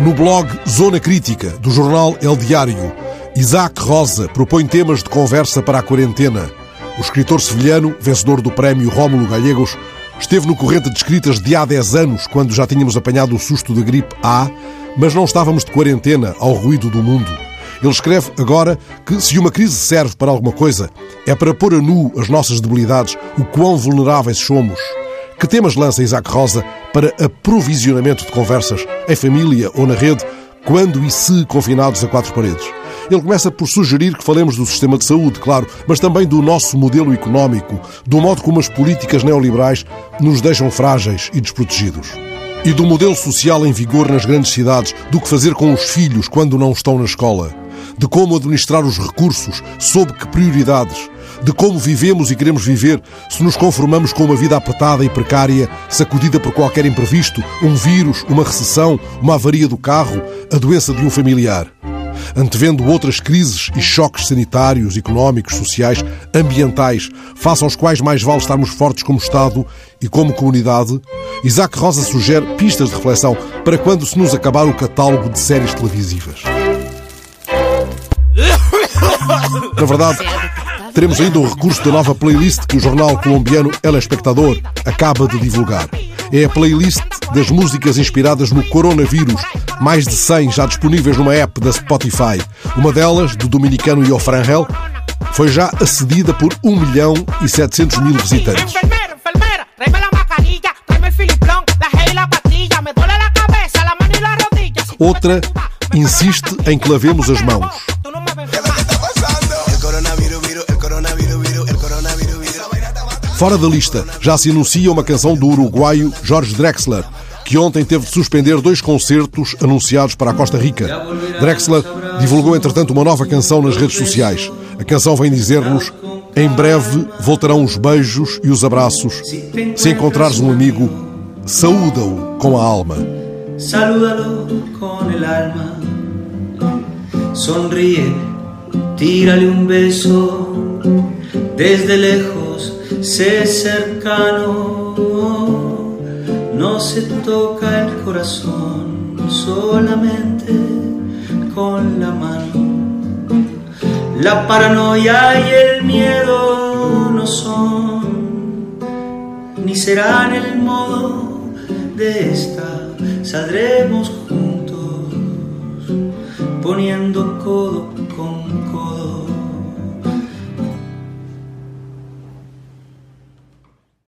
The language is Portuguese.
No blog Zona Crítica, do jornal El Diário, Isaac Rosa propõe temas de conversa para a quarentena. O escritor sevilhano, vencedor do prémio Rómulo Gallegos, esteve no corrente de escritas de há 10 anos, quando já tínhamos apanhado o susto da gripe A, mas não estávamos de quarentena ao ruído do mundo. Ele escreve agora que se uma crise serve para alguma coisa, é para pôr a nu as nossas debilidades, o quão vulneráveis somos. Que temas lança Isaac Rosa para aprovisionamento de conversas, em família ou na rede, quando e se confinados a quatro paredes? Ele começa por sugerir que falemos do sistema de saúde, claro, mas também do nosso modelo económico, do modo como as políticas neoliberais nos deixam frágeis e desprotegidos. E do modelo social em vigor nas grandes cidades, do que fazer com os filhos quando não estão na escola, de como administrar os recursos, sob que prioridades, de como vivemos e queremos viver se nos conformamos com uma vida apertada e precária, sacudida por qualquer imprevisto, um vírus, uma recessão, uma avaria do carro, a doença de um familiar. Antevendo outras crises e choques sanitários, económicos, sociais, ambientais, face aos quais mais vale estarmos fortes como Estado e como comunidade, Isaac Rosa sugere pistas de reflexão para quando se nos acabar o catálogo de séries televisivas. Na verdade, teremos ainda o recurso da nova playlist que o jornal colombiano El Espectador acaba de divulgar. É a playlist das músicas inspiradas no coronavírus, mais de 100 já disponíveis numa app da Spotify. Uma delas, do dominicano Iofrangel, foi já acedida por 1 milhão e 700 mil visitantes. Outra insiste em que lavemos as mãos. Fora da lista, já se anuncia uma canção do uruguaio Jorge Drexler, que ontem teve de suspender dois concertos anunciados para a Costa Rica. Drexler divulgou, entretanto, uma nova canção nas redes sociais. A canção vem dizer-nos: em breve voltarão os beijos e os abraços. Se encontrares um amigo, saúda-o com a alma. Salúdalo con el alma. Sonríe, tírale un beso desde lejos sé cercano, no se toca el corazón solamente con la mano. La paranoia y el miedo no son, ni serán el modo de esta. Saldremos juntos, poniendo codo